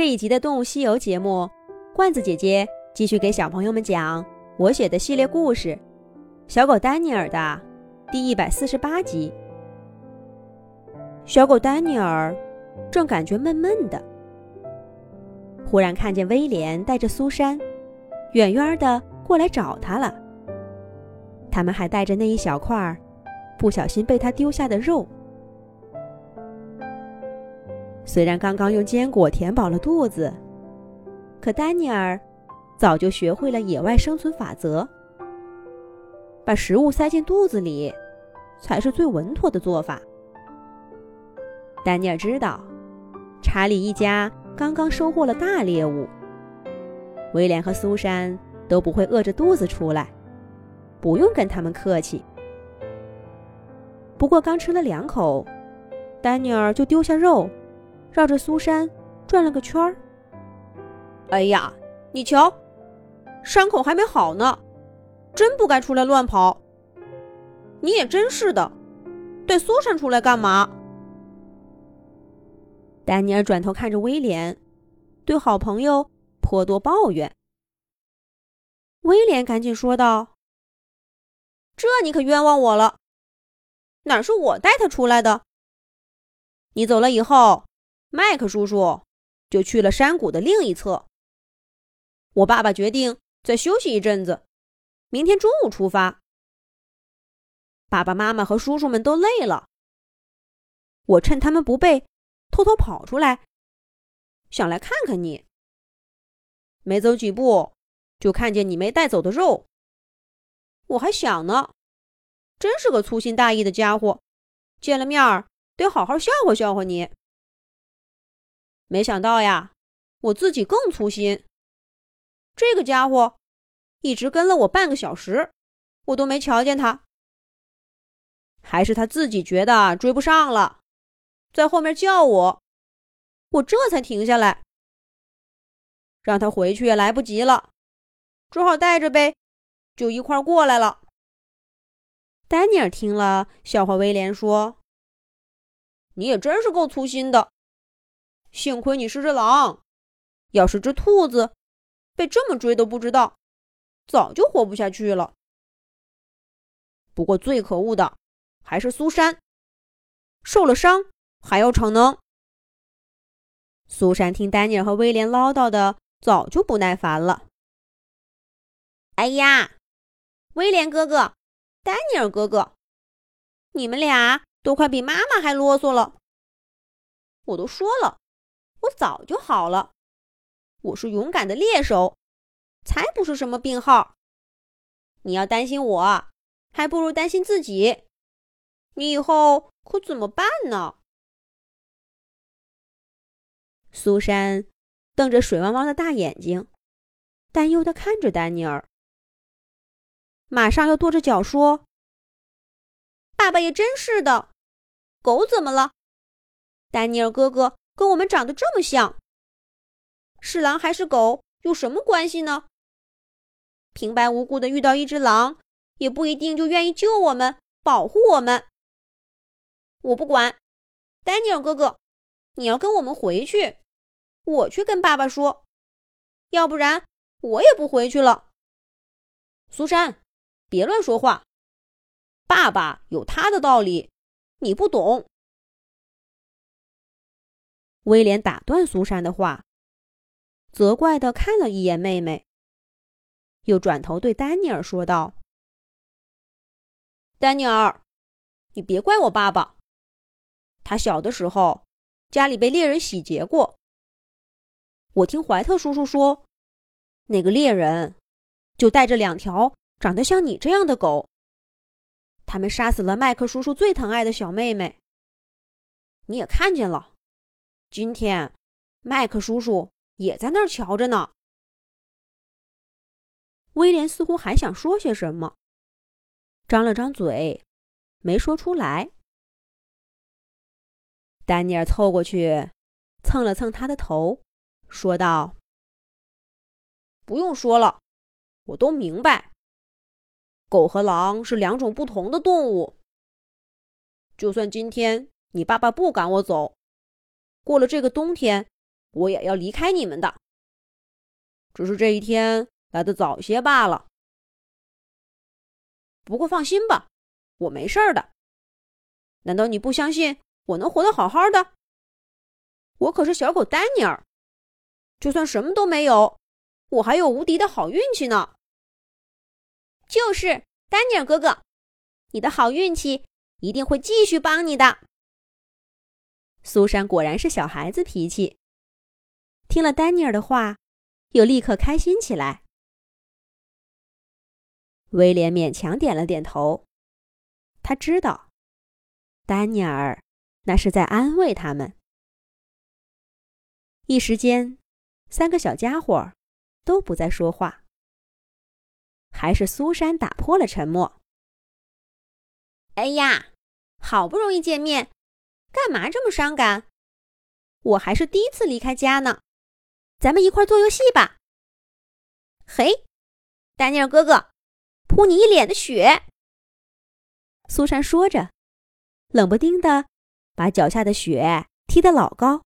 这一集的《动物西游》节目，罐子姐姐继续给小朋友们讲我写的系列故事《小狗丹尼尔》的第一百四十八集。小狗丹尼尔正感觉闷闷的，忽然看见威廉带着苏珊，远远的过来找他了。他们还带着那一小块不小心被他丢下的肉。虽然刚刚用坚果填饱了肚子，可丹尼尔早就学会了野外生存法则：把食物塞进肚子里，才是最稳妥的做法。丹尼尔知道，查理一家刚刚收获了大猎物，威廉和苏珊都不会饿着肚子出来，不用跟他们客气。不过刚吃了两口，丹尼尔就丢下肉。绕着苏珊转了个圈儿。哎呀，你瞧，伤口还没好呢，真不该出来乱跑。你也真是的，带苏珊出来干嘛？丹尼尔转头看着威廉，对好朋友颇多抱怨。威廉赶紧说道：“这你可冤枉我了，哪是我带他出来的？你走了以后。”麦克叔叔就去了山谷的另一侧。我爸爸决定再休息一阵子，明天中午出发。爸爸妈妈和叔叔们都累了，我趁他们不备，偷偷跑出来，想来看看你。没走几步，就看见你没带走的肉。我还想呢，真是个粗心大意的家伙，见了面儿得好好笑话笑话你。没想到呀，我自己更粗心。这个家伙一直跟了我半个小时，我都没瞧见他。还是他自己觉得追不上了，在后面叫我，我这才停下来。让他回去也来不及了，只好带着呗，就一块过来了。丹尼尔听了，笑话威廉说：“你也真是够粗心的。”幸亏你是只狼，要是只兔子，被这么追都不知道，早就活不下去了。不过最可恶的还是苏珊，受了伤还要逞能。苏珊听丹尼尔和威廉唠叨的，早就不耐烦了。哎呀，威廉哥哥，丹尼尔哥哥，你们俩都快比妈妈还啰嗦了。我都说了。我早就好了，我是勇敢的猎手，才不是什么病号。你要担心我，还不如担心自己。你以后可怎么办呢？苏珊瞪着水汪汪的大眼睛，担忧的看着丹尼尔，马上又跺着脚说：“爸爸也真是的，狗怎么了？丹尼尔哥哥。”跟我们长得这么像，是狼还是狗有什么关系呢？平白无故的遇到一只狼，也不一定就愿意救我们、保护我们。我不管，丹尼尔哥哥，你要跟我们回去，我去跟爸爸说，要不然我也不回去了。苏珊，别乱说话，爸爸有他的道理，你不懂。威廉打断苏珊的话，责怪的看了一眼妹妹，又转头对丹尼尔说道：“丹尼尔，你别怪我爸爸。他小的时候家里被猎人洗劫过。我听怀特叔叔说，那个猎人就带着两条长得像你这样的狗，他们杀死了麦克叔叔最疼爱的小妹妹。你也看见了。”今天，麦克叔叔也在那儿瞧着呢。威廉似乎还想说些什么，张了张嘴，没说出来。丹尼尔凑过去，蹭了蹭他的头，说道：“不用说了，我都明白。狗和狼是两种不同的动物。就算今天你爸爸不赶我走。”过了这个冬天，我也要离开你们的。只是这一天来的早些罢了。不过放心吧，我没事儿的。难道你不相信我能活得好好的？我可是小狗丹尼尔，就算什么都没有，我还有无敌的好运气呢。就是丹尼尔哥哥，你的好运气一定会继续帮你的。苏珊果然是小孩子脾气，听了丹尼尔的话，又立刻开心起来。威廉勉强点了点头，他知道，丹尼尔那是在安慰他们。一时间，三个小家伙都不再说话。还是苏珊打破了沉默。哎呀，好不容易见面，干嘛这么伤感？我还是第一次离开家呢，咱们一块做游戏吧。嘿，丹尼尔哥哥，扑你一脸的血！苏珊说着，冷不丁的把脚下的雪踢得老高，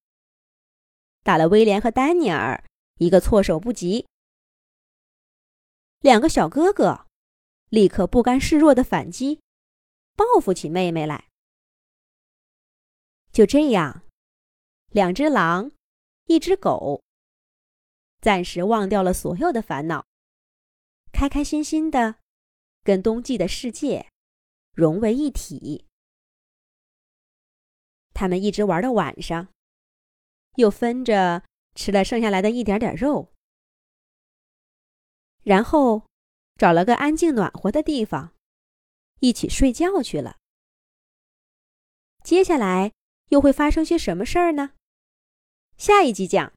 打了威廉和丹尼尔一个措手不及。两个小哥哥立刻不甘示弱的反击，报复起妹妹来。就这样，两只狼，一只狗，暂时忘掉了所有的烦恼，开开心心的跟冬季的世界融为一体。他们一直玩到晚上，又分着吃了剩下来的一点点肉。然后，找了个安静暖和的地方，一起睡觉去了。接下来又会发生些什么事儿呢？下一集讲。